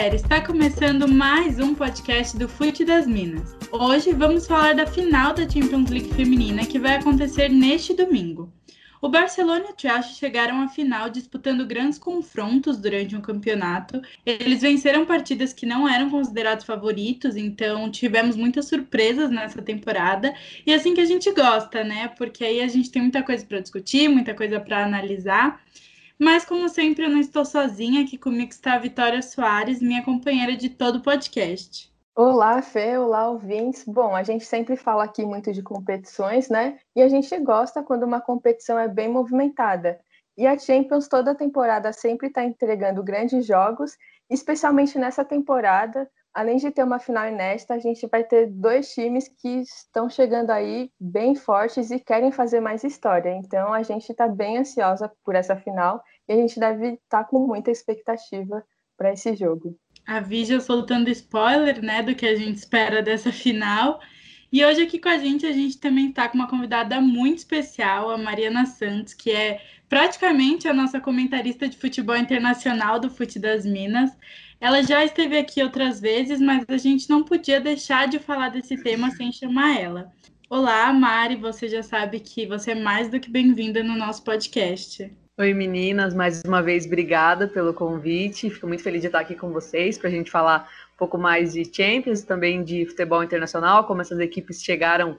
galera, está começando mais um podcast do Fute das Minas. Hoje vamos falar da final da Champions League feminina que vai acontecer neste domingo. O Barcelona e o Chelsea chegaram à final disputando grandes confrontos durante um campeonato. Eles venceram partidas que não eram considerados favoritos, então tivemos muitas surpresas nessa temporada. E é assim que a gente gosta, né? Porque aí a gente tem muita coisa para discutir, muita coisa para analisar. Mas, como sempre, eu não estou sozinha. Aqui comigo está a Vitória Soares, minha companheira de todo o podcast. Olá, Fê, olá, ouvintes. Bom, a gente sempre fala aqui muito de competições, né? E a gente gosta quando uma competição é bem movimentada. E a Champions toda temporada sempre está entregando grandes jogos, especialmente nessa temporada. Além de ter uma final inédita, a gente vai ter dois times que estão chegando aí bem fortes e querem fazer mais história. Então a gente está bem ansiosa por essa final e a gente deve estar tá com muita expectativa para esse jogo. A Vigia soltando spoiler, né, do que a gente espera dessa final. E hoje aqui com a gente, a gente também está com uma convidada muito especial, a Mariana Santos, que é praticamente a nossa comentarista de futebol internacional do Fute das Minas. Ela já esteve aqui outras vezes, mas a gente não podia deixar de falar desse tema sem chamar ela. Olá, Mari, você já sabe que você é mais do que bem-vinda no nosso podcast. Oi, meninas, mais uma vez, obrigada pelo convite. Fico muito feliz de estar aqui com vocês para a gente falar um pouco mais de Champions, também de futebol internacional, como essas equipes chegaram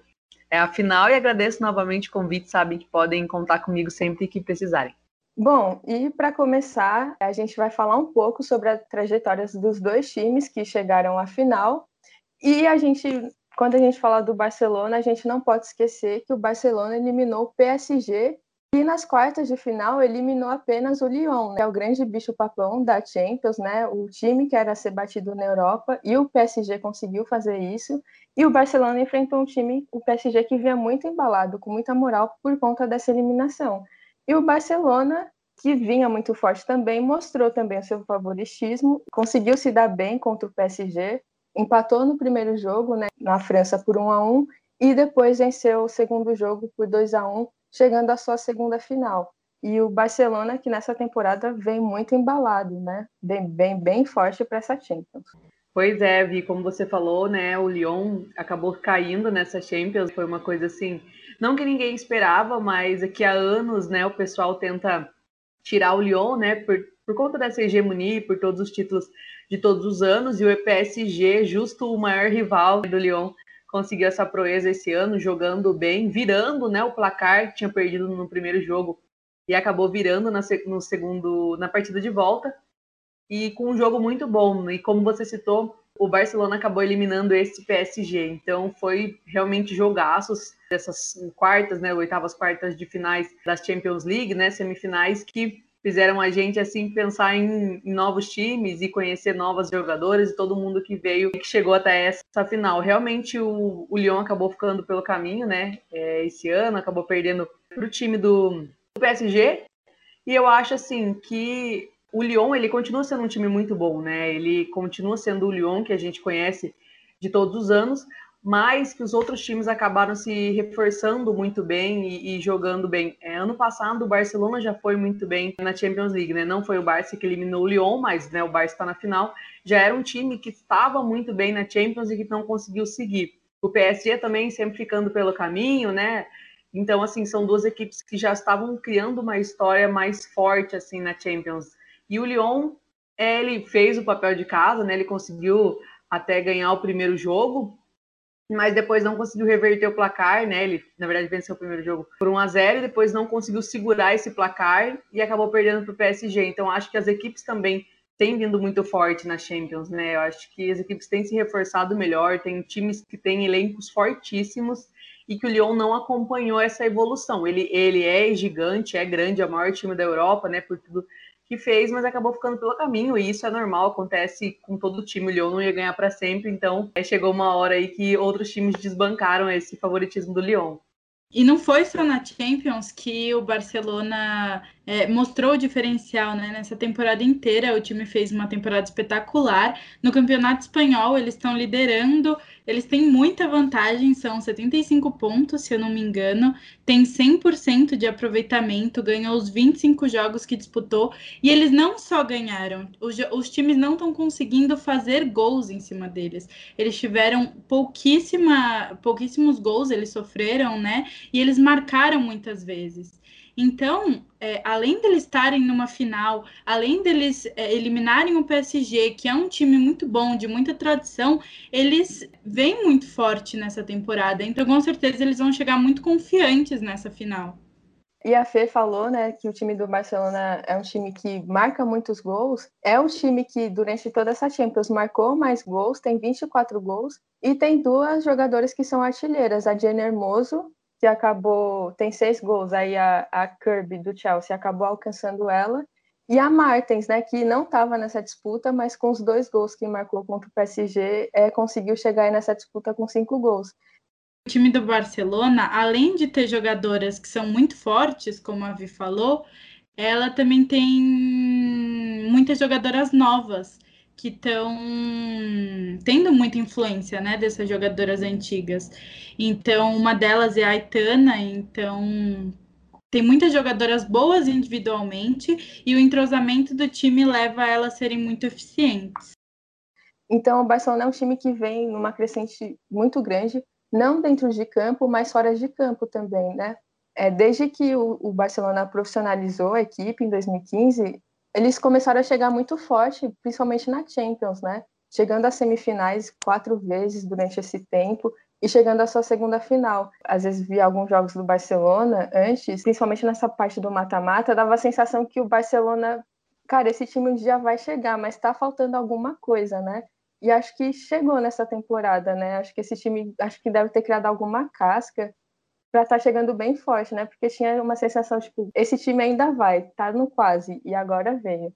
é, à final. E agradeço novamente o convite, sabem que podem contar comigo sempre que precisarem. Bom, e para começar, a gente vai falar um pouco sobre as trajetórias dos dois times que chegaram à final. E a gente, quando a gente fala do Barcelona, a gente não pode esquecer que o Barcelona eliminou o PSG e nas quartas de final eliminou apenas o Lyon, né, o grande bicho-papão da Champions, né, o time que era ser batido na Europa, e o PSG conseguiu fazer isso. E o Barcelona enfrentou um time, o PSG, que vinha muito embalado, com muita moral por conta dessa eliminação. E o Barcelona, que vinha muito forte também, mostrou também o seu favoritismo, conseguiu se dar bem contra o PSG, empatou no primeiro jogo, né, na França por 1 a 1 e depois venceu o segundo jogo por 2 a 1 chegando à sua segunda final. E o Barcelona, que nessa temporada vem muito embalado, né? Bem, bem, bem forte para essa Champions. Pois é, Vi, como você falou, né? O Lyon acabou caindo nessa Champions. Foi uma coisa assim, não que ninguém esperava, mas aqui há anos, né? O pessoal tenta tirar o Lyon, né? Por, por conta dessa hegemonia, por todos os títulos de todos os anos. E o PSG, justo o maior rival do Lyon, conseguiu essa proeza esse ano, jogando bem, virando né, o placar, tinha perdido no primeiro jogo e acabou virando na, no segundo, na partida de volta. E com um jogo muito bom. E como você citou, o Barcelona acabou eliminando esse PSG. Então foi realmente jogaços dessas quartas, né, oitavas quartas de finais das Champions League, né, semifinais que fizeram a gente assim pensar em, em, novos times e conhecer novas jogadoras e todo mundo que veio que chegou até essa final. Realmente o, o Lyon acabou ficando pelo caminho, né? É, esse ano acabou perdendo para o time do, do, PSG e eu acho assim que o Lyon ele continua sendo um time muito bom, né? Ele continua sendo o Lyon que a gente conhece de todos os anos, mas que os outros times acabaram se reforçando muito bem e, e jogando bem. É, ano passado o Barcelona já foi muito bem na Champions League, né? Não foi o Barça que eliminou o Lyon, mas né, o Barça está na final. Já era um time que estava muito bem na Champions e que não conseguiu seguir. O PSG também sempre ficando pelo caminho, né? Então, assim, são duas equipes que já estavam criando uma história mais forte, assim, na Champions. E o Lyon, é, ele fez o papel de casa, né? Ele conseguiu até ganhar o primeiro jogo, mas depois não conseguiu reverter o placar, né? Ele, na verdade, venceu o primeiro jogo por 1 a 0 e depois não conseguiu segurar esse placar e acabou perdendo para o PSG. Então, acho que as equipes também têm vindo muito forte na Champions, né? Eu acho que as equipes têm se reforçado melhor, tem times que têm elencos fortíssimos e que o Lyon não acompanhou essa evolução. Ele, ele é gigante, é grande, é o maior time da Europa, né? Por tudo que fez, mas acabou ficando pelo caminho, e isso é normal, acontece com todo time. O Lyon não ia ganhar para sempre, então chegou uma hora aí que outros times desbancaram esse favoritismo do Lyon. E não foi só na Champions que o Barcelona é, mostrou o diferencial né? nessa temporada inteira. O time fez uma temporada espetacular. No Campeonato Espanhol, eles estão liderando, eles têm muita vantagem, são 75 pontos, se eu não me engano, tem 100% de aproveitamento, ganhou os 25 jogos que disputou, e eles não só ganharam, os, os times não estão conseguindo fazer gols em cima deles. Eles tiveram pouquíssima, pouquíssimos gols, eles sofreram, né? E eles marcaram muitas vezes. Então, é, além deles estarem numa final, além deles é, eliminarem o PSG, que é um time muito bom, de muita tradição, eles vêm muito forte nessa temporada. Então, com certeza, eles vão chegar muito confiantes nessa final. E a Fê falou, né, que o time do Barcelona é um time que marca muitos gols. É um time que, durante toda essa Champions, marcou mais gols, tem 24 gols, e tem duas jogadoras que são artilheiras, a Jenny Hermoso que acabou, tem seis gols, aí a, a Kirby do Chelsea acabou alcançando ela, e a Martens, né, que não estava nessa disputa, mas com os dois gols que marcou contra o PSG, é, conseguiu chegar nessa disputa com cinco gols. O time do Barcelona, além de ter jogadoras que são muito fortes, como a Vi falou, ela também tem muitas jogadoras novas que estão tendo muita influência, né, dessas jogadoras antigas. Então, uma delas é a Aitana, então tem muitas jogadoras boas individualmente e o entrosamento do time leva a elas serem muito eficientes. Então, o Barcelona é um time que vem numa crescente muito grande, não dentro de campo, mas fora de campo também, né? É, desde que o, o Barcelona profissionalizou a equipe em 2015, eles começaram a chegar muito forte, principalmente na Champions, né? Chegando às semifinais quatro vezes durante esse tempo e chegando à sua segunda final. Às vezes via alguns jogos do Barcelona antes, principalmente nessa parte do mata-mata, dava a sensação que o Barcelona, cara, esse time um dia vai chegar, mas tá faltando alguma coisa, né? E acho que chegou nessa temporada, né? Acho que esse time, acho que deve ter criado alguma casca para estar tá chegando bem forte, né? Porque tinha uma sensação, tipo, esse time ainda vai, tá no quase, e agora veio.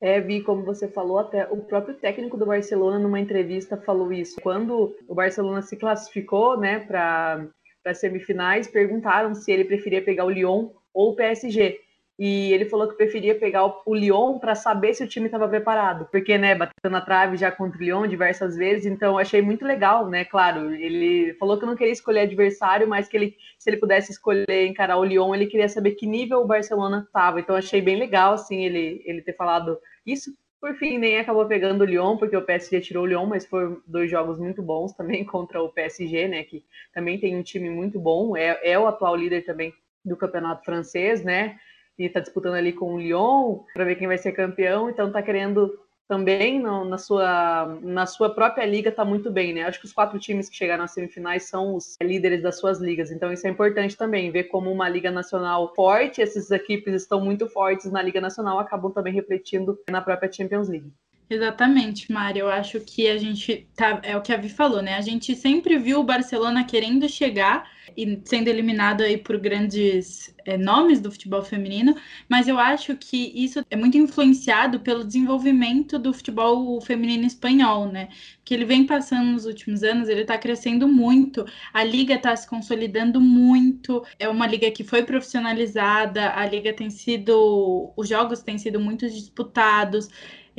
É, vi, como você falou, até o próprio técnico do Barcelona, numa entrevista, falou isso. Quando o Barcelona se classificou, né, para as semifinais, perguntaram se ele preferia pegar o Lyon ou o PSG e ele falou que preferia pegar o, Lyon para saber se o time estava preparado, porque, né, batendo na trave já contra o Lyon diversas vezes, então achei muito legal, né, claro, ele falou que não queria escolher adversário, mas que ele, se ele pudesse escolher encarar o Lyon, ele queria saber que nível o Barcelona estava, então achei bem legal, assim, ele, ele ter falado isso, por fim, nem acabou pegando o Lyon, porque o PSG tirou o Lyon, mas foram dois jogos muito bons também contra o PSG, né, que também tem um time muito bom, é, é o atual líder também do campeonato francês, né, e está disputando ali com o Lyon para ver quem vai ser campeão, então está querendo também no, na, sua, na sua própria liga está muito bem, né? Acho que os quatro times que chegaram às semifinais são os líderes das suas ligas, então isso é importante também, ver como uma liga nacional forte, essas equipes estão muito fortes na liga nacional, acabam também refletindo na própria Champions League. Exatamente, Mari. Eu acho que a gente tá. É o que a Vi falou, né? A gente sempre viu o Barcelona querendo chegar e sendo eliminado aí por grandes é, nomes do futebol feminino, mas eu acho que isso é muito influenciado pelo desenvolvimento do futebol feminino espanhol, né? Que ele vem passando nos últimos anos, ele está crescendo muito, a liga está se consolidando muito, é uma liga que foi profissionalizada, a liga tem sido, os jogos têm sido muito disputados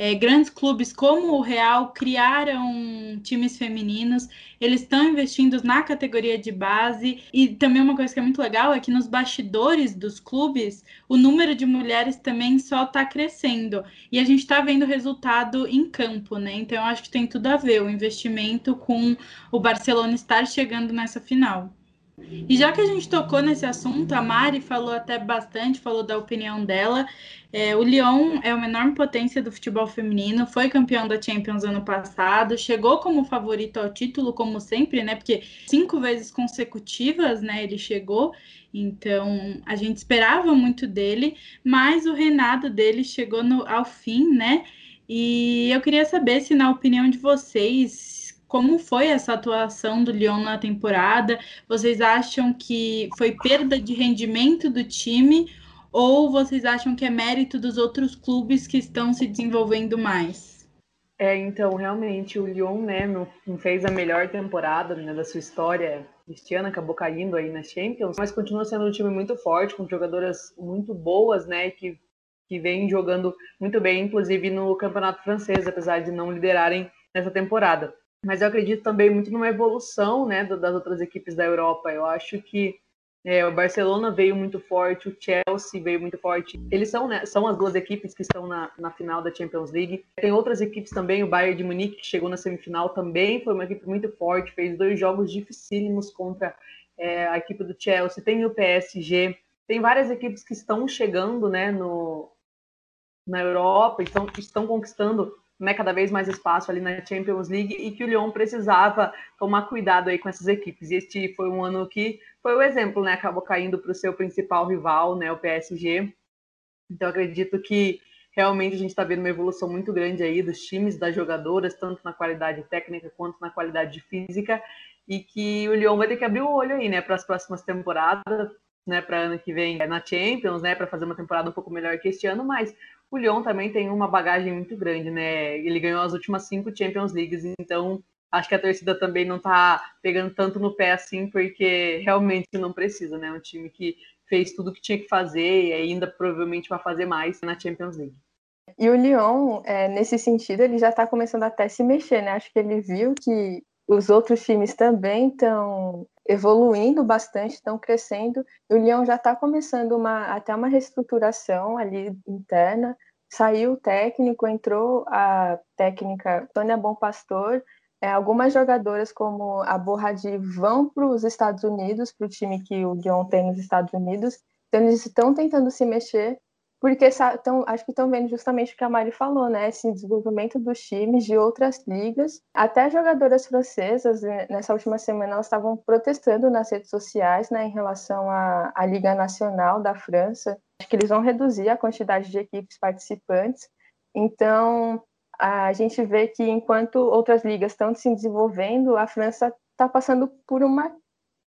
é, grandes clubes como o Real criaram times femininos, eles estão investindo na categoria de base e também uma coisa que é muito legal é que nos bastidores dos clubes o número de mulheres também só está crescendo e a gente está vendo resultado em campo, né? Então eu acho que tem tudo a ver o investimento com o Barcelona estar chegando nessa final. E já que a gente tocou nesse assunto, a Mari falou até bastante, falou da opinião dela. É, o Lyon é uma enorme potência do futebol feminino, foi campeão da Champions ano passado, chegou como favorito ao título, como sempre, né? Porque cinco vezes consecutivas, né? Ele chegou. Então a gente esperava muito dele, mas o reinado dele chegou no, ao fim, né? E eu queria saber se, na opinião de vocês, como foi essa atuação do Lyon na temporada? Vocês acham que foi perda de rendimento do time ou vocês acham que é mérito dos outros clubes que estão se desenvolvendo mais? É, então, realmente, o Lyon, né, fez a melhor temporada né, da sua história este ano, acabou caindo aí na Champions, mas continua sendo um time muito forte, com jogadoras muito boas, né, que, que vem jogando muito bem, inclusive no campeonato francês, apesar de não liderarem nessa temporada. Mas eu acredito também muito numa evolução, né, das outras equipes da Europa. Eu acho que é, o Barcelona veio muito forte, o Chelsea veio muito forte. Eles são, né, são as duas equipes que estão na, na final da Champions League. Tem outras equipes também, o Bayern de Munique, que chegou na semifinal, também foi uma equipe muito forte, fez dois jogos dificílimos contra é, a equipe do Chelsea. Tem o PSG, tem várias equipes que estão chegando né, no, na Europa, estão, estão conquistando né, cada vez mais espaço ali na Champions League e que o Lyon precisava tomar cuidado aí com essas equipes. E este foi um ano que foi o exemplo, né? Acabou caindo para o seu principal rival, né, o PSG. Então acredito que realmente a gente está vendo uma evolução muito grande aí dos times, das jogadoras, tanto na qualidade técnica quanto na qualidade física, e que o Lyon vai ter que abrir o olho aí, né, para as próximas temporadas, né, para ano que vem na Champions, né, para fazer uma temporada um pouco melhor que este ano, mas o Lyon também tem uma bagagem muito grande, né? Ele ganhou as últimas cinco Champions Leagues, então acho que a torcida também não tá pegando tanto no pé assim, porque realmente não precisa, né? Um time que fez tudo que tinha que fazer e ainda provavelmente vai fazer mais na Champions League. E o Lyon, é, nesse sentido, ele já está começando até a se mexer, né? Acho que ele viu que os outros times também estão evoluindo bastante, estão crescendo. E o Lyon já está começando uma, até uma reestruturação ali interna. Saiu o técnico, entrou a técnica Tônia Bom Pastor. É, algumas jogadoras, como a Borradi, vão para os Estados Unidos, para o time que o Lyon tem nos Estados Unidos. Então, eles estão tentando se mexer porque tão, acho que estão vendo justamente o que a Mari falou, né? Esse desenvolvimento dos times de outras ligas. Até jogadoras francesas, né, nessa última semana, elas estavam protestando nas redes sociais, né, em relação à, à Liga Nacional da França. Acho que eles vão reduzir a quantidade de equipes participantes. Então, a gente vê que enquanto outras ligas estão se desenvolvendo, a França está passando por uma,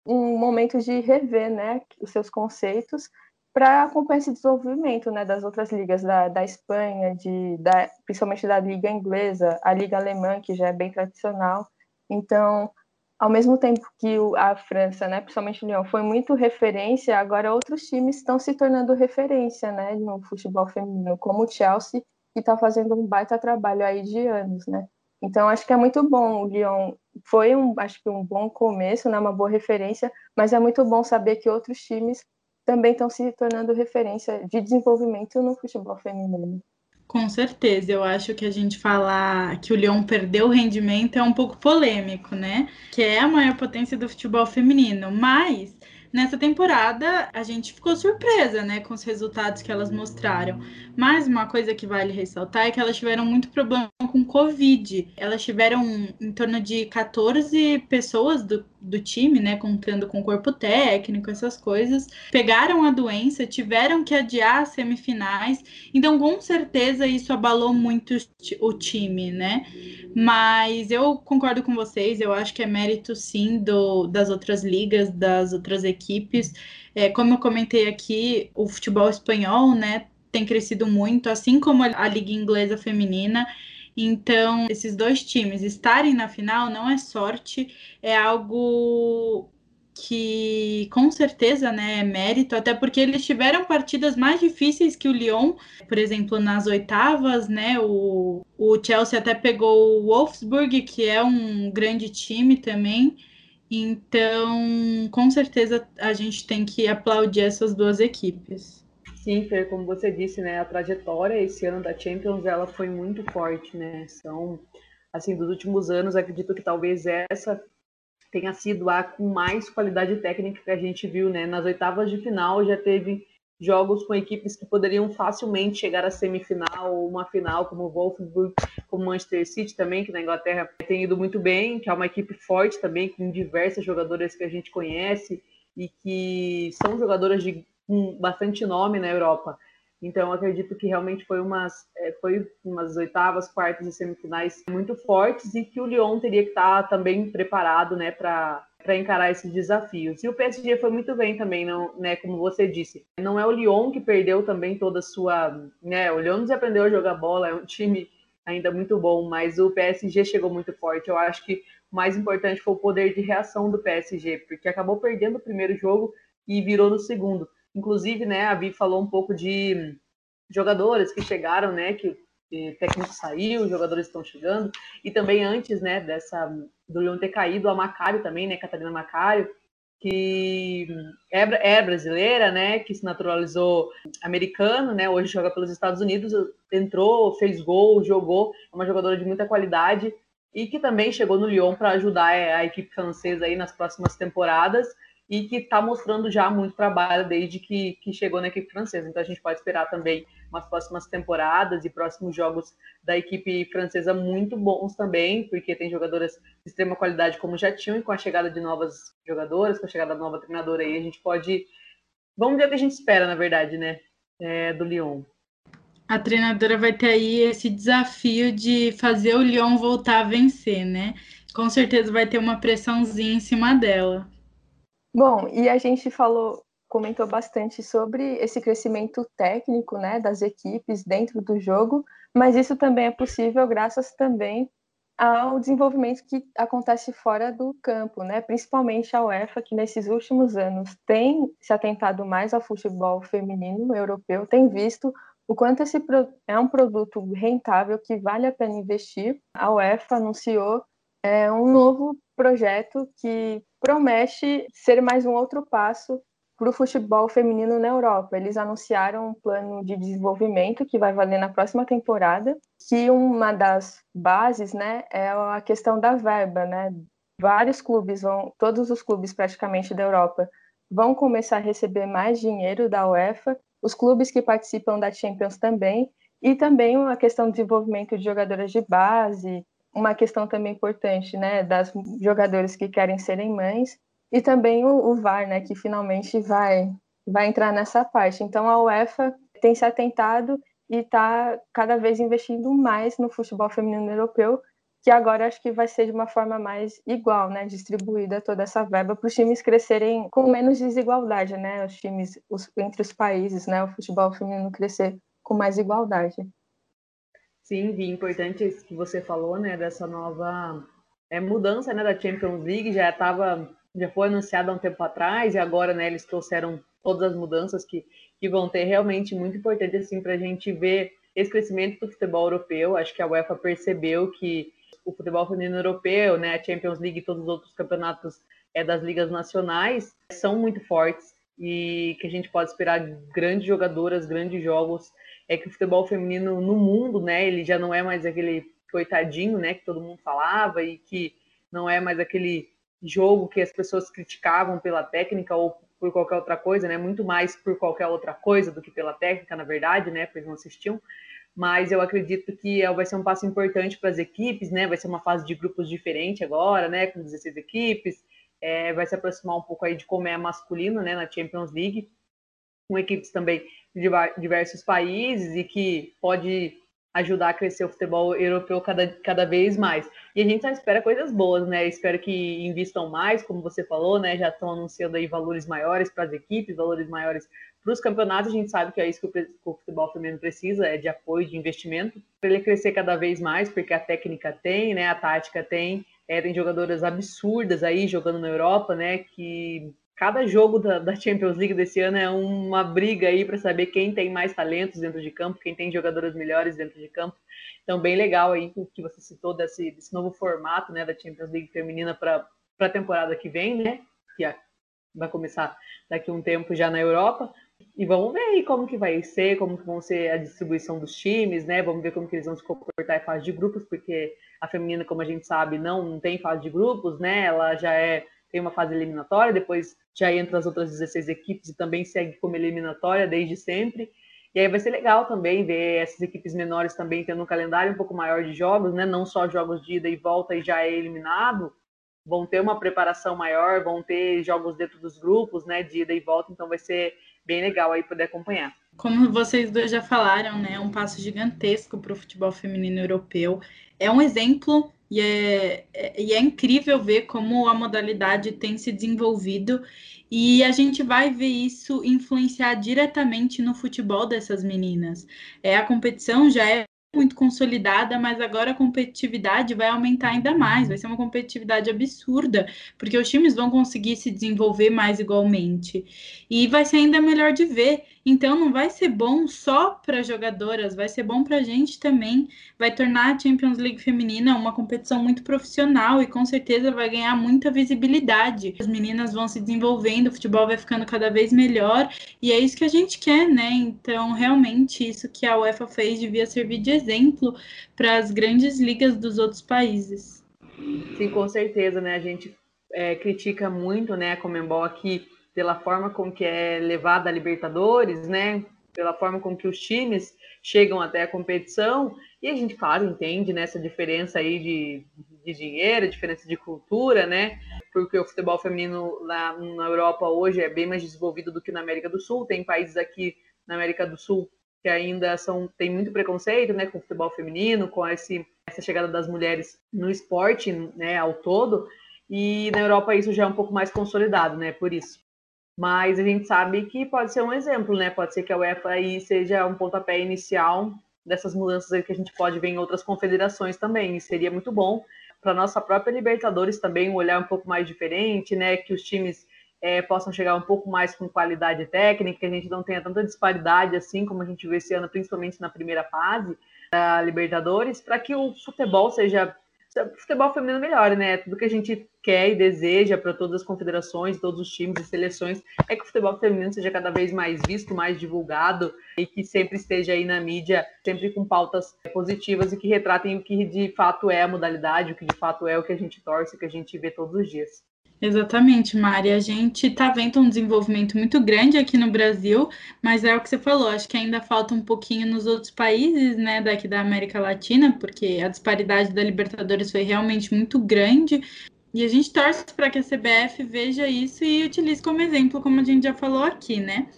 um momento de rever, né, os seus conceitos para acompanhar esse desenvolvimento né, das outras ligas da, da Espanha, de, da, principalmente da liga inglesa, a liga alemã, que já é bem tradicional. Então, ao mesmo tempo que a França, né, principalmente o Lyon, foi muito referência, agora outros times estão se tornando referência né, no futebol feminino, como o Chelsea, que está fazendo um baita trabalho aí de anos. Né? Então, acho que é muito bom. O Lyon foi, um, acho que um bom começo, né, uma boa referência, mas é muito bom saber que outros times também estão se tornando referência de desenvolvimento no futebol feminino. Com certeza, eu acho que a gente falar que o Lyon perdeu o rendimento é um pouco polêmico, né? Que é a maior potência do futebol feminino, mas Nessa temporada, a gente ficou surpresa, né, com os resultados que elas mostraram. Mas uma coisa que vale ressaltar é que elas tiveram muito problema com Covid. Elas tiveram em torno de 14 pessoas do, do time, né, contando com corpo técnico, essas coisas, pegaram a doença, tiveram que adiar as semifinais. Então, com certeza, isso abalou muito o time, né? Mas eu concordo com vocês, eu acho que é mérito sim do, das outras ligas, das outras equipes. É, como eu comentei aqui, o futebol espanhol, né, tem crescido muito, assim como a Liga Inglesa Feminina. Então, esses dois times estarem na final não é sorte, é algo que com certeza né, é mérito, até porque eles tiveram partidas mais difíceis que o Lyon, por exemplo, nas oitavas, né? O, o Chelsea até pegou o Wolfsburg, que é um grande time também. Então, com certeza, a gente tem que aplaudir essas duas equipes. Sim, Fer, como você disse, né, a trajetória esse ano da Champions, ela foi muito forte, né? São, assim, dos últimos anos, acredito que talvez essa tenha sido a com mais qualidade técnica que a gente viu, né? Nas oitavas de final já teve jogos com equipes que poderiam facilmente chegar à semifinal ou uma final, como o Wolfsburg, como o Manchester City também, que na Inglaterra tem ido muito bem, que é uma equipe forte também, com diversas jogadoras que a gente conhece e que são jogadoras de um, bastante nome na Europa. Então, acredito que realmente foi umas, é, foi umas oitavas, quartas e semifinais muito fortes e que o Lyon teria que estar também preparado né, para encarar esses desafios. E o PSG foi muito bem também, não, né, como você disse. Não é o Lyon que perdeu também toda a sua, né, o Lyon desaprendeu a jogar bola, é um time ainda muito bom, mas o PSG chegou muito forte. Eu acho que o mais importante foi o poder de reação do PSG, porque acabou perdendo o primeiro jogo e virou no segundo. Inclusive, né, a Vi falou um pouco de jogadores que chegaram, né, que o técnico saiu, jogadores estão chegando, e também antes, né, dessa do Leão ter caído, a Macário também, né, Catarina Macário, que é, é, brasileira, né, que se naturalizou americano, né, hoje joga pelos Estados Unidos, entrou, fez gol, jogou, é uma jogadora de muita qualidade e que também chegou no Lyon para ajudar é, a equipe francesa aí nas próximas temporadas e que está mostrando já muito trabalho desde que, que chegou na equipe francesa. Então a gente pode esperar também umas próximas temporadas e próximos jogos da equipe francesa muito bons também, porque tem jogadoras de extrema qualidade como já tinham, e com a chegada de novas jogadoras, com a chegada da nova treinadora aí, a gente pode. Vamos ver o que a gente espera, na verdade, né? É, do Lyon. A treinadora vai ter aí esse desafio de fazer o Lyon voltar a vencer, né? Com certeza vai ter uma pressãozinha em cima dela. Bom, e a gente falou, comentou bastante sobre esse crescimento técnico, né, das equipes dentro do jogo, mas isso também é possível graças também ao desenvolvimento que acontece fora do campo, né? Principalmente a UEFA, que nesses últimos anos tem se atentado mais ao futebol feminino europeu, tem visto o quanto esse é um produto rentável que vale a pena investir. A UEFA anunciou é, um novo projeto que promete ser mais um outro passo para o futebol feminino na Europa. Eles anunciaram um plano de desenvolvimento que vai valer na próxima temporada, que uma das bases, né, é a questão da verba, né? Vários clubes vão, todos os clubes praticamente da Europa vão começar a receber mais dinheiro da UEFA, os clubes que participam da Champions também, e também a questão do desenvolvimento de jogadoras de base, uma questão também importante, né, das jogadores que querem serem mães e também o, o VAR, né, que finalmente vai vai entrar nessa parte. Então a UEFA tem se atentado e está cada vez investindo mais no futebol feminino europeu, que agora acho que vai ser de uma forma mais igual, né, distribuída toda essa verba para os times crescerem com menos desigualdade, né, os times os, entre os países, né, o futebol feminino crescer com mais igualdade. Sim, Vi, importante isso que você falou, né, dessa nova é, mudança, né, da Champions League, já estava, já foi anunciada há um tempo atrás, e agora, né, eles trouxeram todas as mudanças que, que vão ter, realmente muito importante, assim, para a gente ver esse crescimento do futebol europeu, acho que a UEFA percebeu que o futebol feminino europeu, né, a Champions League e todos os outros campeonatos é, das ligas nacionais são muito fortes, e que a gente pode esperar grandes jogadoras, grandes jogos é que o futebol feminino no mundo, né, ele já não é mais aquele coitadinho, né, que todo mundo falava e que não é mais aquele jogo que as pessoas criticavam pela técnica ou por qualquer outra coisa, né, muito mais por qualquer outra coisa do que pela técnica, na verdade, né, porque não assistiam. Mas eu acredito que vai ser um passo importante para as equipes, né, vai ser uma fase de grupos diferente agora, né, com 16 equipes, é, vai se aproximar um pouco aí de como é masculino, né, na Champions League, com equipes também de diversos países e que pode ajudar a crescer o futebol europeu cada, cada vez mais. E a gente só espera coisas boas, né? Espero que invistam mais, como você falou, né? Já estão anunciando aí valores maiores para as equipes, valores maiores para os campeonatos. A gente sabe que é isso que o, futebol feminino precisa, é de apoio, de investimento, para ele crescer cada vez mais, porque a técnica tem, né? A tática tem. É, tem jogadoras absurdas aí jogando na Europa, né? Que cada jogo da, da, Champions League desse ano é uma briga aí para saber quem tem mais talentos dentro de campo, quem tem jogadoras melhores dentro de campo. Então, bem legal aí o que você citou desse, desse novo formato né, da Champions League feminina para a temporada que vem, né? Que vai começar daqui a um tempo já na Europa. E vamos ver aí como que vai ser, como que vão ser a distribuição dos times, né? Vamos ver como que eles vão se comportar em fase de grupos, porque a feminina, como a gente sabe, não, não tem fase de grupos, né? Ela já é tem uma fase eliminatória, depois já entra as outras 16 equipes e também segue como eliminatória desde sempre. E aí vai ser legal também ver essas equipes menores também tendo um calendário um pouco maior de jogos, né? Não só jogos de ida e volta e já é eliminado, vão ter uma preparação maior, vão ter jogos dentro dos grupos, né? De ida e volta, então vai ser bem legal aí poder acompanhar. Como vocês dois já falaram, né? É um passo gigantesco para o futebol feminino europeu. É um exemplo e é, é, e é incrível ver como a modalidade tem se desenvolvido e a gente vai ver isso influenciar diretamente no futebol dessas meninas. É, a competição já é muito consolidada, mas agora a competitividade vai aumentar ainda mais, vai ser uma competitividade absurda, porque os times vão conseguir se desenvolver mais igualmente. E vai ser ainda melhor de ver. Então não vai ser bom só para jogadoras, vai ser bom para a gente também. Vai tornar a Champions League feminina uma competição muito profissional e com certeza vai ganhar muita visibilidade. As meninas vão se desenvolvendo, o futebol vai ficando cada vez melhor e é isso que a gente quer, né? Então realmente isso que a UEFA fez devia servir de exemplo para as grandes ligas dos outros países. Sim, com certeza, né? A gente é, critica muito, né, a Comembol aqui pela forma com que é levada a Libertadores, né? Pela forma com que os times chegam até a competição, e a gente, claro, entende né, essa diferença aí de, de dinheiro, diferença de cultura, né? Porque o futebol feminino lá na Europa hoje é bem mais desenvolvido do que na América do Sul. Tem países aqui na América do Sul que ainda são tem muito preconceito, né, com o futebol feminino, com esse, essa chegada das mulheres no esporte, né, ao todo. E na Europa isso já é um pouco mais consolidado, né, por isso. Mas a gente sabe que pode ser um exemplo, né? Pode ser que a UEFA aí seja um pontapé inicial dessas mudanças aí que a gente pode ver em outras confederações também. E seria muito bom para nossa própria Libertadores também um olhar um pouco mais diferente, né? Que os times é, possam chegar um pouco mais com qualidade técnica, que a gente não tenha tanta disparidade assim como a gente vê esse ano, principalmente na primeira fase da Libertadores, para que o futebol seja o futebol feminino melhore, né? Tudo que a gente quer e deseja para todas as confederações, todos os times e seleções é que o futebol feminino seja cada vez mais visto, mais divulgado e que sempre esteja aí na mídia, sempre com pautas positivas e que retratem o que de fato é a modalidade, o que de fato é o que a gente torce, o que a gente vê todos os dias. Exatamente, Mari. A gente está vendo um desenvolvimento muito grande aqui no Brasil, mas é o que você falou, acho que ainda falta um pouquinho nos outros países, né, daqui da América Latina, porque a disparidade da Libertadores foi realmente muito grande. E a gente torce para que a CBF veja isso e utilize como exemplo, como a gente já falou aqui, né?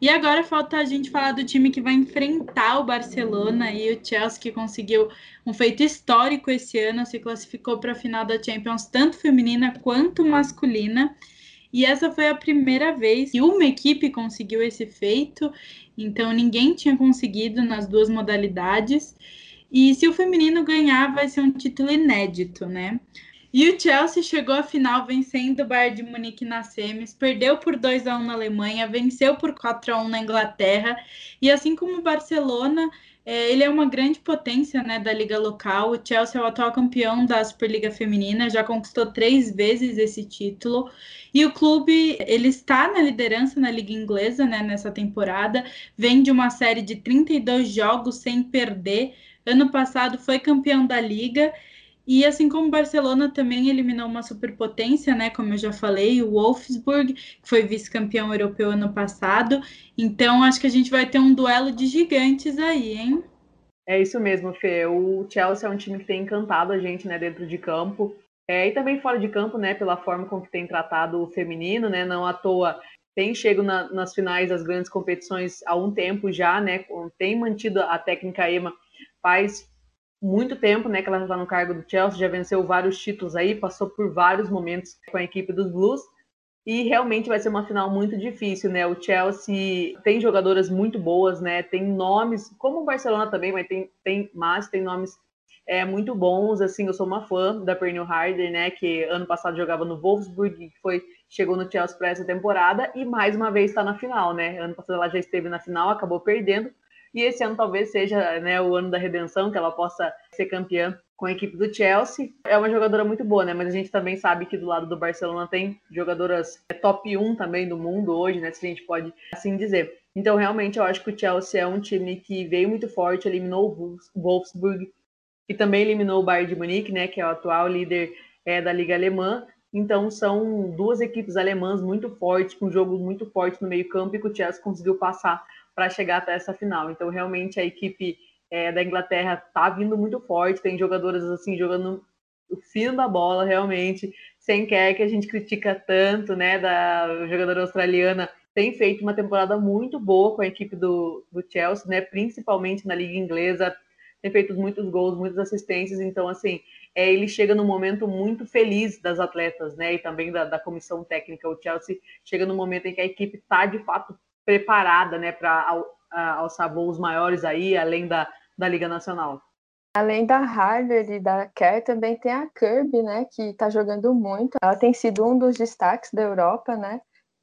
E agora falta a gente falar do time que vai enfrentar o Barcelona e o Chelsea, que conseguiu um feito histórico esse ano, se classificou para a final da Champions, tanto feminina quanto masculina. E essa foi a primeira vez que uma equipe conseguiu esse feito, então ninguém tinha conseguido nas duas modalidades. E se o feminino ganhar, vai ser um título inédito, né? E o Chelsea chegou à final vencendo o Bayern de Munique na semis, perdeu por 2 a 1 na Alemanha, venceu por 4 a 1 na Inglaterra, e assim como o Barcelona, é, ele é uma grande potência né, da liga local. O Chelsea é o atual campeão da Superliga Feminina, já conquistou três vezes esse título. E o clube ele está na liderança na liga inglesa né, nessa temporada, vem de uma série de 32 jogos sem perder. Ano passado foi campeão da liga e assim como o Barcelona também eliminou uma superpotência, né? Como eu já falei, o Wolfsburg, que foi vice-campeão europeu ano passado. Então acho que a gente vai ter um duelo de gigantes aí, hein? É isso mesmo, Fê. O Chelsea é um time que tem encantado a gente, né, dentro de campo. É, e também fora de campo, né, pela forma com que tem tratado o feminino, né, não à toa tem chego na, nas finais das grandes competições há um tempo já, né, tem mantido a técnica EMA faz muito tempo, né, que ela está no cargo do Chelsea, já venceu vários títulos aí, passou por vários momentos com a equipe dos Blues. E realmente vai ser uma final muito difícil, né? O Chelsea tem jogadoras muito boas, né? Tem nomes, como o Barcelona também, mas tem, tem, mas tem nomes é, muito bons. Assim, eu sou uma fã da Pernil Harder, né? Que ano passado jogava no Wolfsburg, que foi chegou no Chelsea para essa temporada e mais uma vez está na final, né? Ano passado ela já esteve na final, acabou perdendo, e esse ano talvez seja né, o ano da redenção, que ela possa ser campeã com a equipe do Chelsea. É uma jogadora muito boa, né? Mas a gente também sabe que do lado do Barcelona tem jogadoras é, top 1 também do mundo hoje, né? Se a gente pode assim dizer. Então, realmente, eu acho que o Chelsea é um time que veio muito forte, eliminou o Wolfsburg e também eliminou o Bayern de Munique, né? Que é o atual líder é, da Liga Alemã. Então, são duas equipes alemãs muito fortes, com jogos muito fortes no meio-campo, e que o Chelsea conseguiu passar para chegar até essa final. Então, realmente, a equipe é, da Inglaterra está vindo muito forte, tem jogadoras assim jogando o fino da bola, realmente, sem quer que a gente critica tanto, né, da jogadora australiana, tem feito uma temporada muito boa com a equipe do, do Chelsea, né, principalmente na liga inglesa, tem feito muitos gols, muitas assistências, então, assim, é, ele chega num momento muito feliz das atletas, né, e também da, da comissão técnica, o Chelsea chega no momento em que a equipe está, de fato, preparada, né, para alçar voos maiores aí, além da, da Liga Nacional. Além da Harder e da Kerr, também tem a Kirby, né, que está jogando muito. Ela tem sido um dos destaques da Europa, né?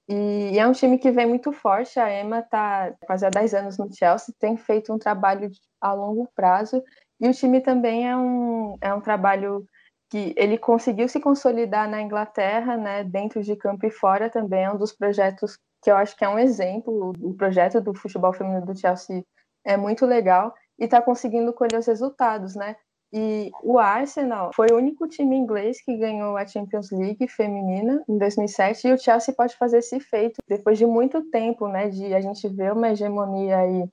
E é um time que vem muito forte. A Emma está quase há 10 anos no Chelsea, tem feito um trabalho a longo prazo. E o time também é um, é um trabalho que ele conseguiu se consolidar na Inglaterra, né, dentro de campo e fora também. É um dos projetos que eu acho que é um exemplo. O projeto do futebol feminino do Chelsea é muito legal e está conseguindo colher os resultados, né? E o Arsenal foi o único time inglês que ganhou a Champions League feminina em 2007 e o Chelsea pode fazer esse feito depois de muito tempo, né? De a gente ver uma hegemonia aí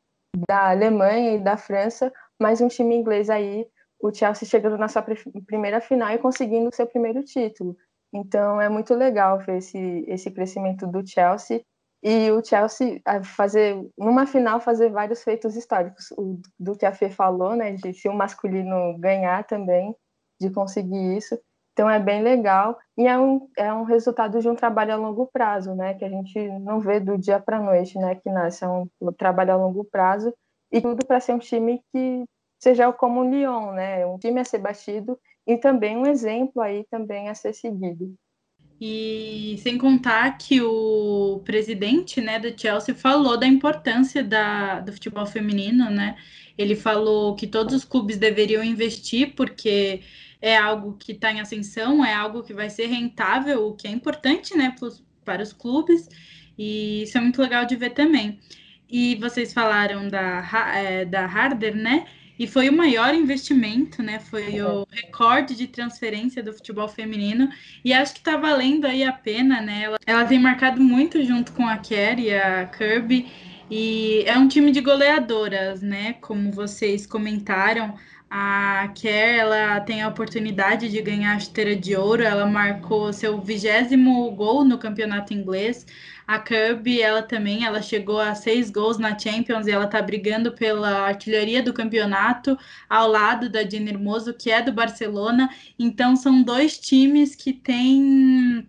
da Alemanha e da França, mas um time inglês aí, o Chelsea chegando na sua primeira final e conseguindo seu primeiro título. Então é muito legal ver esse, esse crescimento do Chelsea e o Chelsea fazer numa final fazer vários feitos históricos. O, do que a Fê falou né de se o masculino ganhar também de conseguir isso. Então é bem legal. E é um, é um resultado de um trabalho a longo prazo né que a gente não vê do dia para noite né que nasce é um, trabalho a longo prazo. E tudo para ser um time que seja como o Lyon né um time a ser batido e também um exemplo aí também a ser seguido e sem contar que o presidente né, do Chelsea falou da importância da, do futebol feminino, né? Ele falou que todos os clubes deveriam investir, porque é algo que está em ascensão, é algo que vai ser rentável, o que é importante né, para os clubes, e isso é muito legal de ver também. E vocês falaram da, é, da Harder, né? E foi o maior investimento, né? Foi o recorde de transferência do futebol feminino e acho que está valendo aí a pena, né? Ela, ela tem marcado muito junto com a Kerr e a Kirby e é um time de goleadoras, né? Como vocês comentaram, a Kerr ela tem a oportunidade de ganhar a chuteira de ouro. Ela marcou seu vigésimo gol no campeonato inglês. A Kirby, ela também, ela chegou a seis gols na Champions e ela tá brigando pela artilharia do campeonato ao lado da Jenny Hermoso, que é do Barcelona. Então são dois times que têm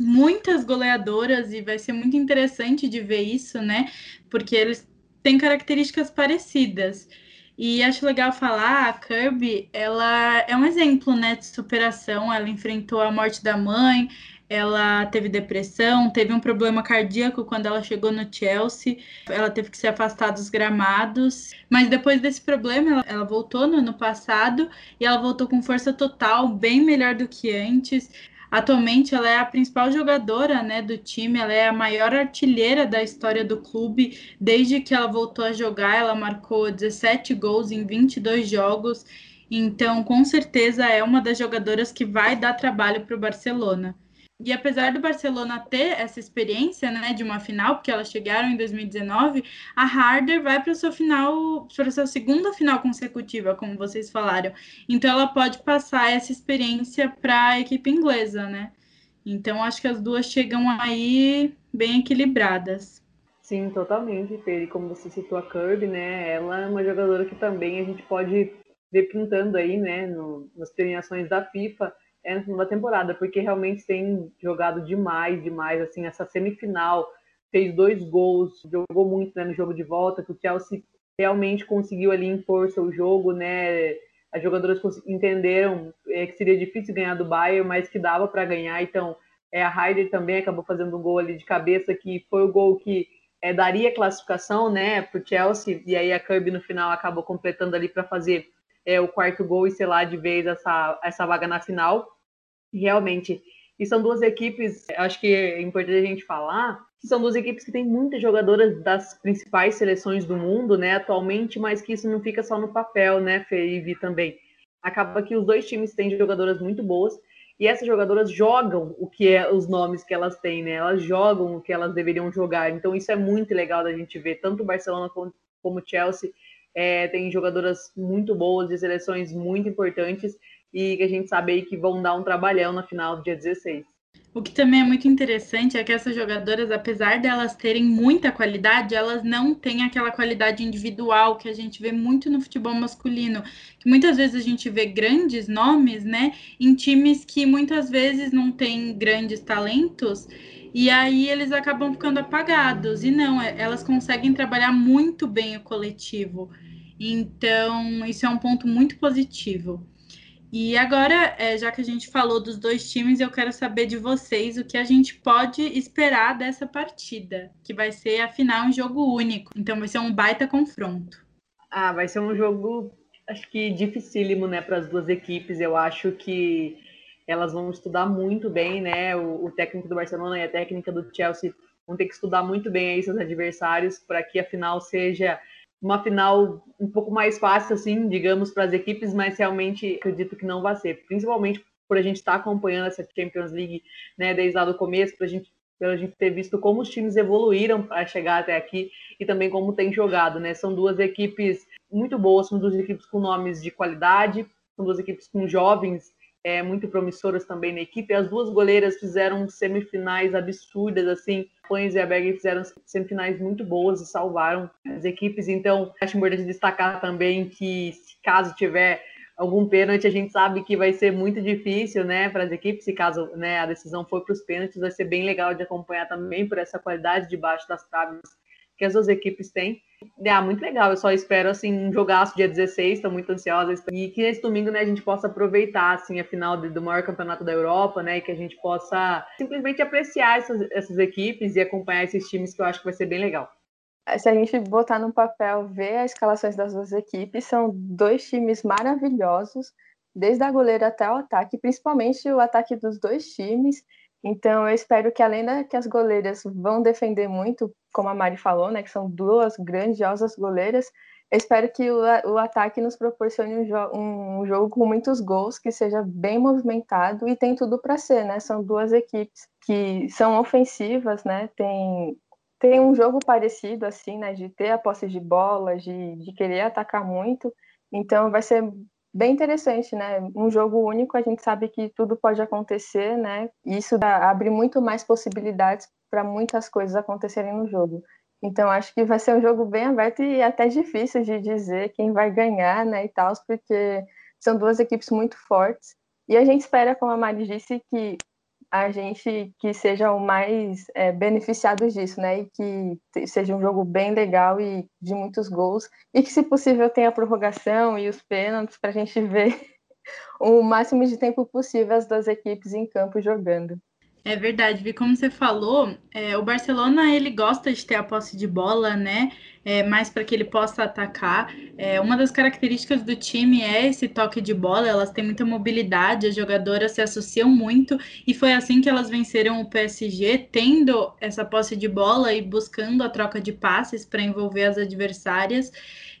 muitas goleadoras e vai ser muito interessante de ver isso, né? Porque eles têm características parecidas. E acho legal falar, a Kirby, ela é um exemplo, né, de superação. Ela enfrentou a morte da mãe, ela teve depressão, teve um problema cardíaco quando ela chegou no Chelsea, ela teve que se afastar dos gramados, mas depois desse problema ela, ela voltou no ano passado e ela voltou com força total, bem melhor do que antes. Atualmente ela é a principal jogadora né, do time, ela é a maior artilheira da história do clube. Desde que ela voltou a jogar, ela marcou 17 gols em 22 jogos. Então, com certeza, é uma das jogadoras que vai dar trabalho para o Barcelona. E apesar do Barcelona ter essa experiência, né, de uma final, porque elas chegaram em 2019, a Harder vai para sua final, para sua segunda final consecutiva, como vocês falaram. Então ela pode passar essa experiência para a equipe inglesa, né? Então acho que as duas chegam aí bem equilibradas. Sim, totalmente, Pedro. E como você citou a Kirby, né? Ela é uma jogadora que também a gente pode ver pintando aí, né, no, nas premiações da FIFA é no final da temporada, porque realmente tem jogado demais, demais, assim, essa semifinal, fez dois gols, jogou muito né, no jogo de volta, que o Chelsea realmente conseguiu ali impor seu jogo, né, as jogadoras entenderam é, que seria difícil ganhar do Bayern, mas que dava para ganhar, então é, a Heider também acabou fazendo um gol ali de cabeça, que foi o gol que é, daria classificação, né, para o Chelsea, e aí a Kirby no final acabou completando ali para fazer é, o quarto gol e lá de vez essa, essa vaga na final realmente. E são duas equipes, acho que é importante a gente falar, que são duas equipes que têm muitas jogadoras das principais seleções do mundo, né, atualmente, mas que isso não fica só no papel, né, Fê e Vi também. Acaba que os dois times têm jogadoras muito boas, e essas jogadoras jogam o que é os nomes que elas têm, né? Elas jogam o que elas deveriam jogar. Então isso é muito legal da gente ver. Tanto o Barcelona como, o Chelsea é, tem jogadoras muito boas de seleções muito importantes e que a gente sabe aí que vão dar um trabalhão na final do dia 16. O que também é muito interessante é que essas jogadoras, apesar delas terem muita qualidade, elas não têm aquela qualidade individual que a gente vê muito no futebol masculino. Que muitas vezes a gente vê grandes nomes, né, em times que muitas vezes não têm grandes talentos e aí eles acabam ficando apagados. E não, é, elas conseguem trabalhar muito bem o coletivo. Então, isso é um ponto muito positivo. E agora, é, já que a gente falou dos dois times, eu quero saber de vocês o que a gente pode esperar dessa partida, que vai ser, afinal, um jogo único. Então, vai ser um baita confronto. Ah, vai ser um jogo, acho que dificílimo, né, para as duas equipes. Eu acho que elas vão estudar muito bem, né? O, o, técnico do Barcelona e a técnica do Chelsea vão ter que estudar muito bem aí seus adversários para que a final seja uma final um pouco mais fácil, assim, digamos, para as equipes, mas realmente acredito que não vai ser, principalmente por a gente estar tá acompanhando essa Champions League, né, desde lá do começo, para a gente pela gente ter visto como os times evoluíram para chegar até aqui e também como tem jogado, né? São duas equipes muito boas, são duas equipes com nomes de qualidade, são duas equipes com jovens é, muito promissoras também na equipe. As duas goleiras fizeram semifinais absurdas, assim. Pães e a Berger fizeram semifinais muito boas e salvaram as equipes. Então, acho importante destacar também que, caso tiver algum pênalti, a gente sabe que vai ser muito difícil, né, para as equipes. Se caso né, a decisão for para os pênaltis, vai ser bem legal de acompanhar também por essa qualidade debaixo das traves que as duas equipes têm. É muito legal, eu só espero assim um jogaço dia 16, estou muito ansiosa e que esse domingo né, a gente possa aproveitar assim a final do maior campeonato da Europa, né, e que a gente possa simplesmente apreciar essas, essas equipes e acompanhar esses times que eu acho que vai ser bem legal. Se a gente botar no papel, ver as escalações das duas equipes, são dois times maravilhosos, desde a goleira até o ataque, principalmente o ataque dos dois times. Então, eu espero que, além da que as goleiras vão defender muito, como a Mari falou, né, que são duas grandiosas goleiras, eu espero que o, o ataque nos proporcione um, jo um, jogo com muitos gols, que seja bem movimentado e tem tudo para ser, né? São duas equipes que são ofensivas, né? Tem, tem um jogo parecido, assim, né? De ter a posse de bola, de, de querer atacar muito. Então, vai ser bem interessante, né? Um jogo único, a gente sabe que tudo pode acontecer, né? E isso dá, abre muito mais possibilidades para muitas coisas acontecerem no jogo. Então, acho que vai ser um jogo bem aberto e até difícil de dizer quem vai ganhar, né? E tal, porque são duas equipes muito fortes. E a gente espera, como a Mari disse, que a gente que seja o mais é, beneficiado disso, né? E que seja um jogo bem legal e de muitos gols. E que, se possível, tenha a prorrogação e os pênaltis para a gente ver o máximo de tempo possível as duas equipes em campo jogando. É verdade, Vi, como você falou, é, o Barcelona ele gosta de ter a posse de bola, né? É, mais para que ele possa atacar. É, uma das características do time é esse toque de bola, elas têm muita mobilidade, as jogadoras se associam muito, e foi assim que elas venceram o PSG, tendo essa posse de bola e buscando a troca de passes para envolver as adversárias.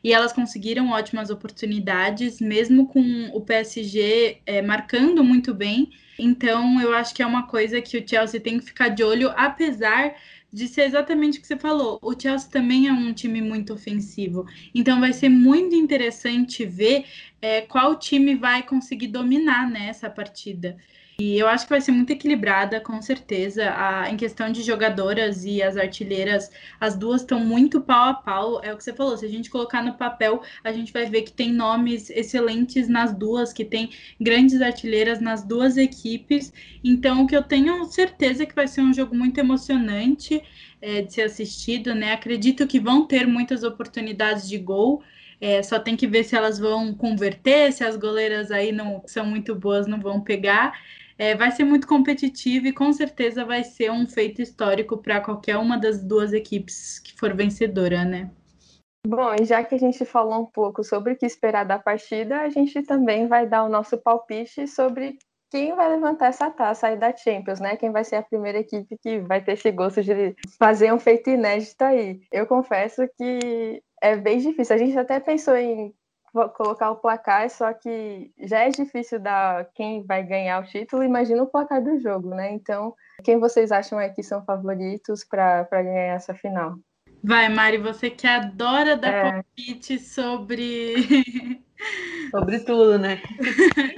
E elas conseguiram ótimas oportunidades, mesmo com o PSG é, marcando muito bem então, eu acho que é uma coisa que o Chelsea tem que ficar de olho, apesar de ser exatamente o que você falou. O Chelsea também é um time muito ofensivo. Então, vai ser muito interessante ver é, qual time vai conseguir dominar nessa né, partida. E eu acho que vai ser muito equilibrada, com certeza. A, em questão de jogadoras e as artilheiras, as duas estão muito pau a pau. É o que você falou, se a gente colocar no papel, a gente vai ver que tem nomes excelentes nas duas, que tem grandes artilheiras nas duas equipes. Então, o que eu tenho certeza é que vai ser um jogo muito emocionante é, de ser assistido, né? Acredito que vão ter muitas oportunidades de gol. É, só tem que ver se elas vão converter, se as goleiras aí não são muito boas, não vão pegar. É, vai ser muito competitivo e com certeza vai ser um feito histórico para qualquer uma das duas equipes que for vencedora, né? Bom, e já que a gente falou um pouco sobre o que esperar da partida, a gente também vai dar o nosso palpite sobre quem vai levantar essa taça aí da Champions, né? Quem vai ser a primeira equipe que vai ter esse gosto de fazer um feito inédito aí. Eu confesso que é bem difícil. A gente até pensou em colocar o placar, só que já é difícil dar quem vai ganhar o título, imagina o placar do jogo, né? Então, quem vocês acham é que são favoritos para ganhar essa final? Vai, Mari, você que adora dar é. palpite sobre. sobre tudo, né?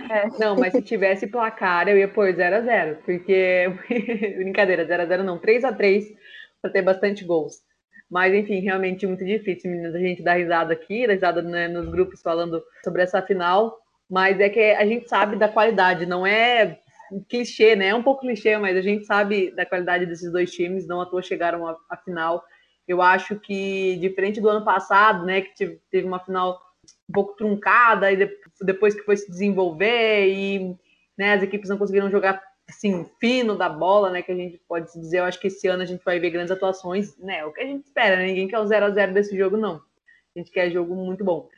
É. Não, mas se tivesse placar, eu ia pôr 0x0, porque. Brincadeira, 0x0 não, 3x3 para ter bastante gols. Mas, enfim, realmente muito difícil, meninas. A gente dá risada aqui, dá risada né, nos grupos falando sobre essa final. Mas é que a gente sabe da qualidade, não é clichê, né? É um pouco clichê, mas a gente sabe da qualidade desses dois times, não à toa chegaram à, à final. Eu acho que, diferente do ano passado, né, que teve uma final um pouco truncada e depois que foi se desenvolver e né, as equipes não conseguiram jogar assim fino da bola, né, que a gente pode dizer. Eu acho que esse ano a gente vai ver grandes atuações, né? O que a gente espera, né? ninguém quer o 0 a 0 desse jogo não. A gente quer jogo muito bom.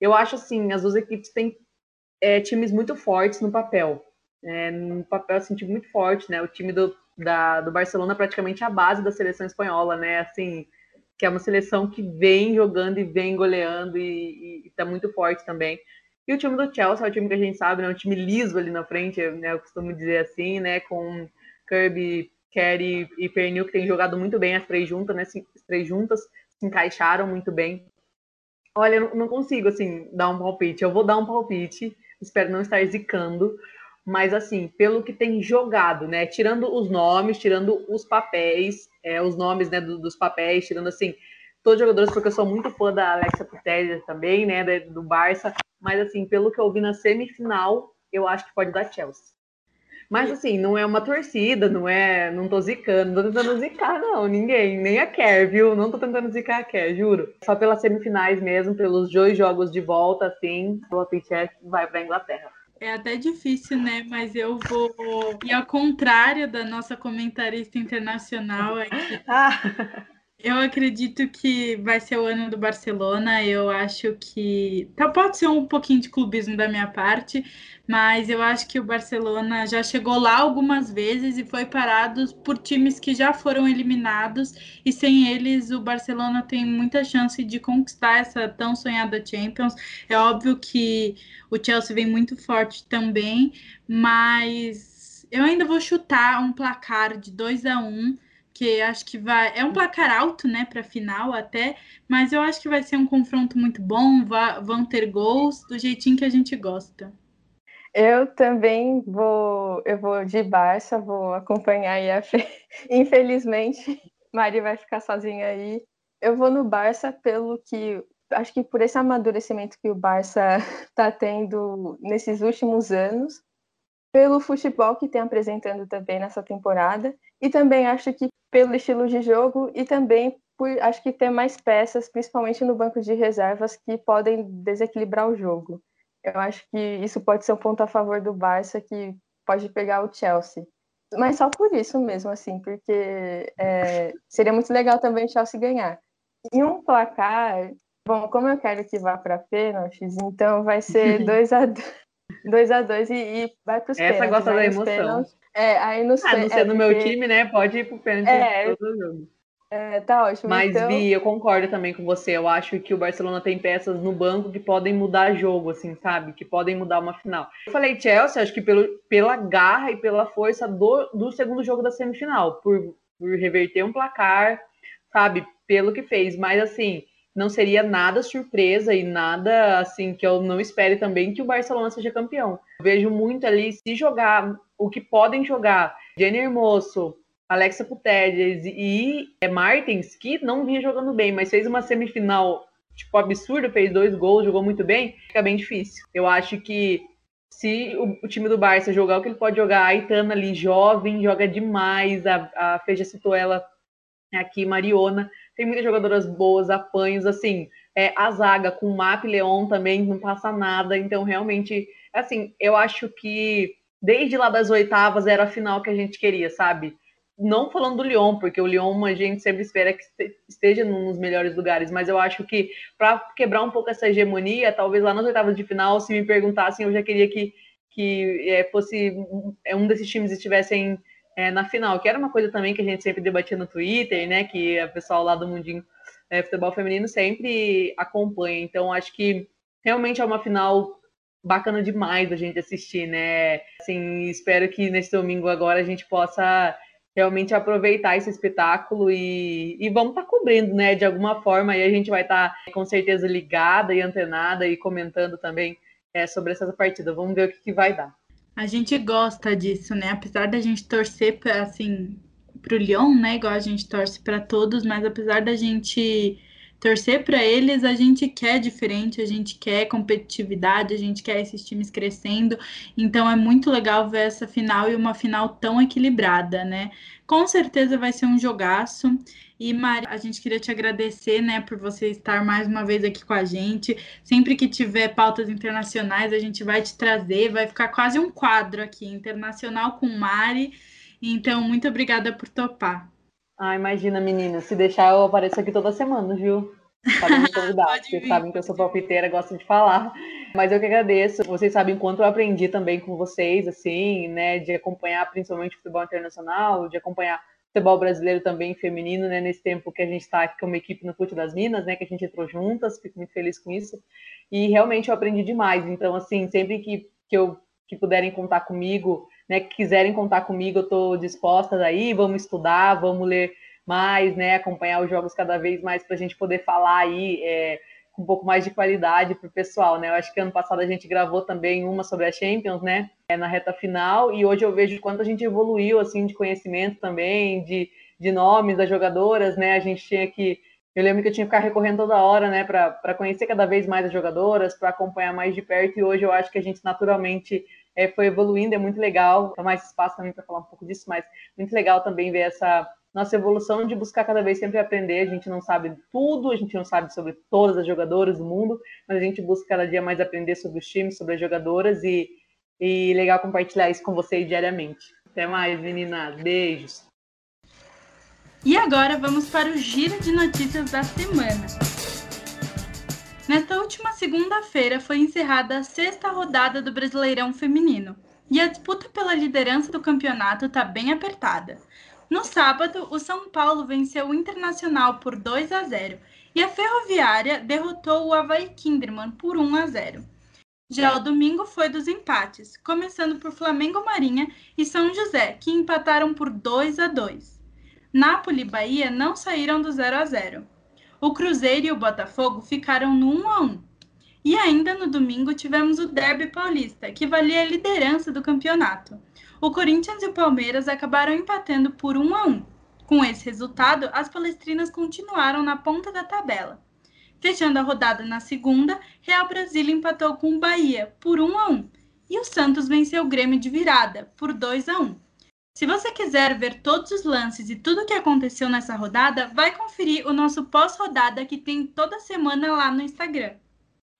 Eu acho assim, as duas equipes têm é, times muito fortes no papel. É, no papel, assim, time muito forte, né? O time do, da, do Barcelona é praticamente a base da seleção espanhola, né? Assim, que é uma seleção que vem jogando e vem goleando e, está muito forte também. E o time do Chelsea é o time que a gente sabe, né? Um time liso ali na frente, né? Eu costumo dizer assim, né? Com Kirby, Kerry e Pernil, que tem jogado muito bem as três juntas, né? As três juntas se encaixaram muito bem. Olha, eu não consigo, assim, dar um palpite. Eu vou dar um palpite, espero não estar zicando, mas assim, pelo que tem jogado, né? Tirando os nomes, tirando os papéis, é, os nomes né, do, dos papéis, tirando assim, todos os jogadores, porque eu sou muito fã da Alexa Putellas também, né? Do Barça, mas assim, pelo que eu vi na semifinal, eu acho que pode dar Chelsea. Mas assim, não é uma torcida, não é. Não tô zicando, não tô tentando zicar, não, ninguém, nem a Kerr, viu? Não tô tentando zicar a Kerr, juro. Só pelas semifinais mesmo, pelos dois jogos de volta, assim, o Pichek vai pra Inglaterra. É até difícil, né? Mas eu vou. E ao contrário da nossa comentarista internacional aqui. Eu acredito que vai ser o ano do Barcelona. Eu acho que. Tá, pode ser um pouquinho de clubismo da minha parte, mas eu acho que o Barcelona já chegou lá algumas vezes e foi parado por times que já foram eliminados. E sem eles, o Barcelona tem muita chance de conquistar essa tão sonhada Champions. É óbvio que o Chelsea vem muito forte também, mas eu ainda vou chutar um placar de 2 a 1 um, que acho que vai. É um placar alto, né, para final até, mas eu acho que vai ser um confronto muito bom. vão ter gols do jeitinho que a gente gosta. Eu também vou, eu vou de Barça, vou acompanhar aí a Fê. Infelizmente, Mari vai ficar sozinha aí. Eu vou no Barça pelo que acho que por esse amadurecimento que o Barça está tendo nesses últimos anos, pelo futebol que tem apresentando também nessa temporada, e também acho que pelo estilo de jogo e também por acho que ter mais peças, principalmente no banco de reservas, que podem desequilibrar o jogo. Eu acho que isso pode ser um ponto a favor do Barça que pode pegar o Chelsea. Mas só por isso mesmo, assim, porque é, seria muito legal também o Chelsea ganhar. E um placar, bom, como eu quero que vá para pênaltis, então vai ser 2 a 2 a 2 e, e vai para os pênaltis. Essa gosta da emoção. Pênaltis, é, aí no ah, não sendo é, meu time, né? Pode ir pro pênalti é, todo jogo. É, tá ótimo. Mas, então... Vi, eu concordo também com você. Eu acho que o Barcelona tem peças no banco que podem mudar jogo, assim, sabe? Que podem mudar uma final. Eu falei Chelsea, acho que pelo, pela garra e pela força do, do segundo jogo da semifinal, por, por reverter um placar, sabe? Pelo que fez. Mas, assim, não seria nada surpresa e nada assim que eu não espere também que o Barcelona seja campeão. Eu vejo muito ali se jogar o que podem jogar Jenner Hermoso, Alexa Putellas e Martins, que não vinha jogando bem, mas fez uma semifinal tipo absurda, fez dois gols, jogou muito bem, fica bem difícil. Eu acho que se o, time do Barça jogar o que ele pode jogar, a Aitana ali jovem, joga demais, a, a Fê já citou ela aqui, Mariona, tem muitas jogadoras boas, apanhos, assim, é, a zaga com o Map Leon também não passa nada, então realmente, assim, eu acho que desde lá das oitavas era a final que a gente queria, sabe? Não falando do Lyon, porque o Lyon a gente sempre espera que esteja nos melhores lugares, mas eu acho que para quebrar um pouco essa hegemonia, talvez lá nas oitavas de final, se me perguntassem, eu já queria que, que é, fosse é, um desses times estivessem é, na final, que era uma coisa também que a gente sempre debatia no Twitter, né? Que o pessoal lá do Mundinho é, Futebol Feminino sempre acompanha. Então, acho que realmente é uma final bacana demais a gente assistir, né? Assim, espero que nesse domingo agora a gente possa realmente aproveitar esse espetáculo e, e vamos estar tá cobrindo, né? De alguma forma, aí a gente vai estar tá, com certeza ligada e antenada e comentando também é, sobre essa partida. Vamos ver o que, que vai dar. A gente gosta disso, né? Apesar da gente torcer para assim pro Lyon, né? Igual a gente torce para todos, mas apesar da gente torcer para eles, a gente quer diferente, a gente quer competitividade, a gente quer esses times crescendo. Então é muito legal ver essa final e uma final tão equilibrada, né? Com certeza vai ser um jogaço. E Mari, a gente queria te agradecer, né, por você estar mais uma vez aqui com a gente. Sempre que tiver pautas internacionais, a gente vai te trazer, vai ficar quase um quadro aqui, internacional com Mari. Então, muito obrigada por topar. Ah, imagina, menina, se deixar eu apareço aqui toda semana, viu? Podem me convidar, vocês sabem que eu sou palpiteira, gosto de falar. Mas eu que agradeço. Vocês sabem quanto eu aprendi também com vocês, assim, né? De acompanhar principalmente o futebol internacional, de acompanhar futebol brasileiro também feminino, né, nesse tempo que a gente está aqui como equipe no Fute das Minas, né, que a gente entrou juntas, fico muito feliz com isso, e realmente eu aprendi demais, então, assim, sempre que, que eu que puderem contar comigo, né, que quiserem contar comigo, eu estou disposta aí, vamos estudar, vamos ler mais, né, acompanhar os jogos cada vez mais para a gente poder falar aí é, com um pouco mais de qualidade para o pessoal, né? Eu acho que ano passado a gente gravou também uma sobre a Champions, né? É, na reta final, e hoje eu vejo quanto a gente evoluiu, assim, de conhecimento também, de, de nomes das jogadoras, né? A gente tinha que. Eu lembro que eu tinha que ficar recorrendo toda hora, né, para conhecer cada vez mais as jogadoras, para acompanhar mais de perto, e hoje eu acho que a gente naturalmente é, foi evoluindo, é muito legal, tomar esse espaço também para falar um pouco disso, mas muito legal também ver essa nossa evolução de buscar cada vez sempre aprender. A gente não sabe tudo, a gente não sabe sobre todas as jogadoras do mundo, mas a gente busca cada dia mais aprender sobre os times, sobre as jogadoras e, e legal compartilhar isso com vocês diariamente. Até mais, meninas. Beijos. E agora vamos para o giro de notícias da semana. Nesta última segunda-feira foi encerrada a sexta rodada do Brasileirão Feminino e a disputa pela liderança do campeonato está bem apertada. No sábado, o São Paulo venceu o Internacional por 2 a 0 e a Ferroviária derrotou o Havaí Kinderman por 1 a 0. Já o domingo foi dos empates, começando por Flamengo Marinha e São José, que empataram por 2 a 2. Nápoles e Bahia não saíram do 0 a 0. O Cruzeiro e o Botafogo ficaram no 1 a 1. E ainda no domingo tivemos o Derby Paulista, que valia a liderança do campeonato o Corinthians e o Palmeiras acabaram empatando por 1 a 1. Com esse resultado, as palestrinas continuaram na ponta da tabela. Fechando a rodada na segunda, Real Brasília empatou com o Bahia por 1 a 1 e o Santos venceu o Grêmio de virada por 2 a 1. Se você quiser ver todos os lances e tudo o que aconteceu nessa rodada, vai conferir o nosso pós-rodada que tem toda semana lá no Instagram.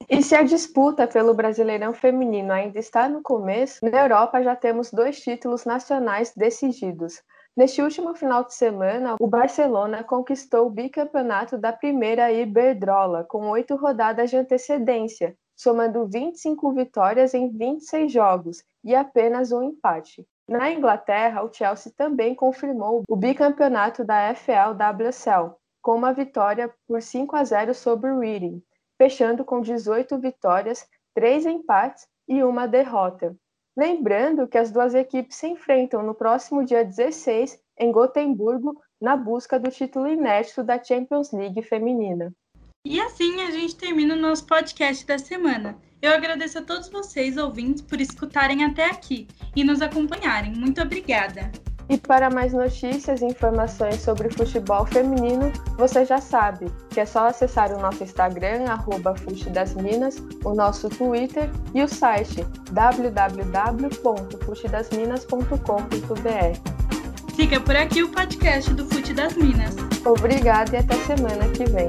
E se a disputa pelo Brasileirão Feminino ainda está no começo, na Europa já temos dois títulos nacionais decididos. Neste último final de semana, o Barcelona conquistou o bicampeonato da primeira Iberdrola, com oito rodadas de antecedência, somando 25 vitórias em 26 jogos e apenas um empate. Na Inglaterra, o Chelsea também confirmou o bicampeonato da FL WSL, com uma vitória por 5 a 0 sobre o Reading fechando com 18 vitórias, 3 empates e uma derrota. Lembrando que as duas equipes se enfrentam no próximo dia 16 em Gotemburgo, na busca do título inédito da Champions League feminina. E assim a gente termina o nosso podcast da semana. Eu agradeço a todos vocês, ouvintes, por escutarem até aqui e nos acompanharem. Muito obrigada! E para mais notícias e informações sobre futebol feminino, você já sabe que é só acessar o nosso Instagram, arroba Minas, o nosso Twitter e o site www.futedasminas.com.br. Fica por aqui o podcast do Fute das Minas. Obrigada e até semana que vem.